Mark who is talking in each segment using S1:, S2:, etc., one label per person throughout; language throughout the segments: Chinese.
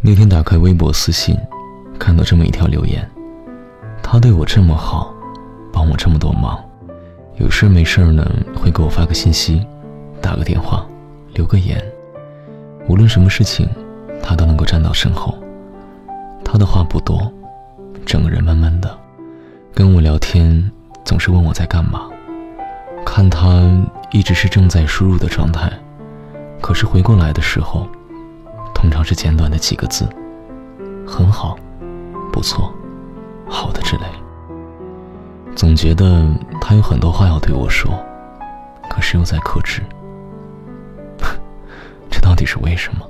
S1: 那天打开微博私信，看到这么一条留言：他对我这么好，帮我这么多忙，有事没事呢会给我发个信息，打个电话，留个言。无论什么事情，他都能够站到身后。他的话不多，整个人闷闷的，跟我聊天总是问我在干嘛。看他一直是正在输入的状态，可是回过来的时候。通常是简短的几个字，很好，不错，好的之类。总觉得他有很多话要对我说，可是又在克制。这到底是为什么？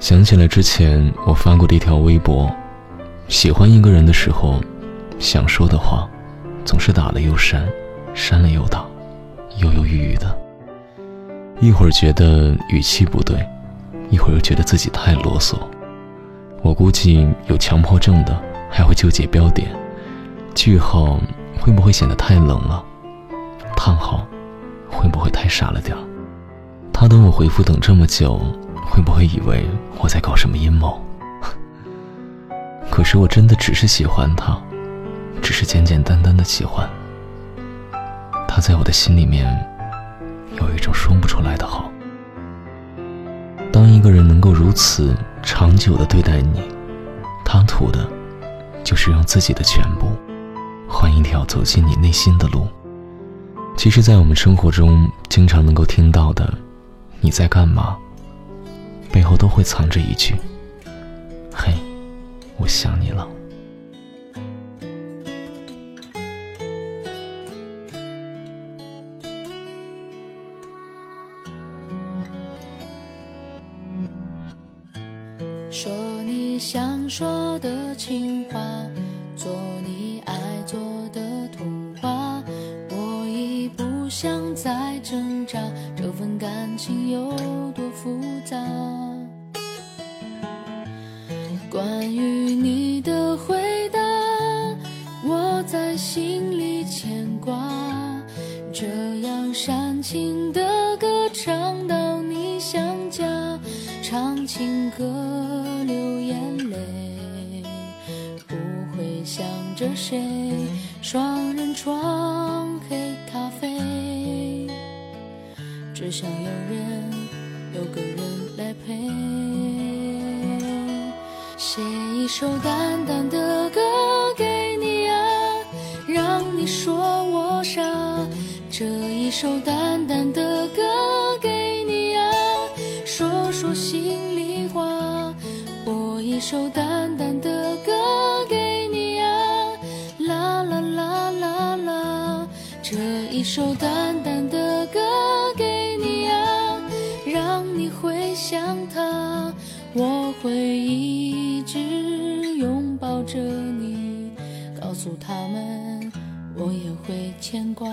S1: 想起来之前我发过的一条微博：喜欢一个人的时候，想说的话，总是打了又删，删了又打，犹犹豫豫的。一会儿觉得语气不对，一会儿又觉得自己太啰嗦。我估计有强迫症的还会纠结标点，句号会不会显得太冷了？叹号会不会太傻了点儿？他等我回复等这么久，会不会以为我在搞什么阴谋？可是我真的只是喜欢他，只是简简单单的喜欢。他在我的心里面。有一种说不出来的好。当一个人能够如此长久的对待你，他图的，就是用自己的全部，换一条走进你内心的路。其实，在我们生活中经常能够听到的“你在干嘛”，背后都会藏着一句：“嘿，我想你了。”
S2: 说你想说的情话，做你爱做的童话。我已不想再挣扎，这份感情有多复杂？关于你的回答，我在心里牵挂。这样煽情的歌唱到你想家，唱情歌。着谁？双人床，黑咖啡，只想有人，有个人来陪。写一首淡淡的歌给你啊，让你说我傻。这一首淡淡的歌给你啊，说说心里话。播一首淡淡的歌。一首淡淡的歌给你啊，让你回想他，我会一直拥抱着你，告诉他们我也会牵挂。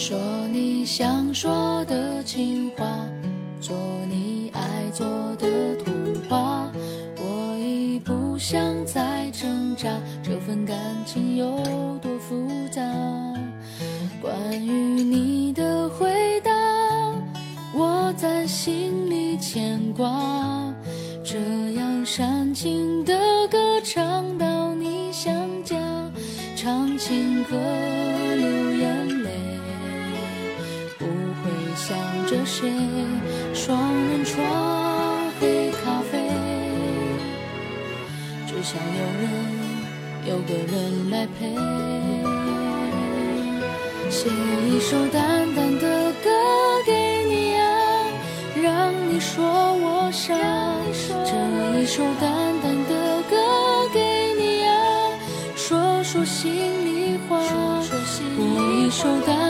S2: 说你想说的情话，做你爱做的童话。我已不想再挣扎，这份感情有多复杂？关于你的回答，我在心里牵挂。这样煽情的歌唱到你想家，唱情歌着谁？双人床，黑咖啡，只想有人，有个人来陪。写一首淡淡的歌给你啊，让你说我傻。这一首淡淡的歌给你啊，说说心里话。播一首淡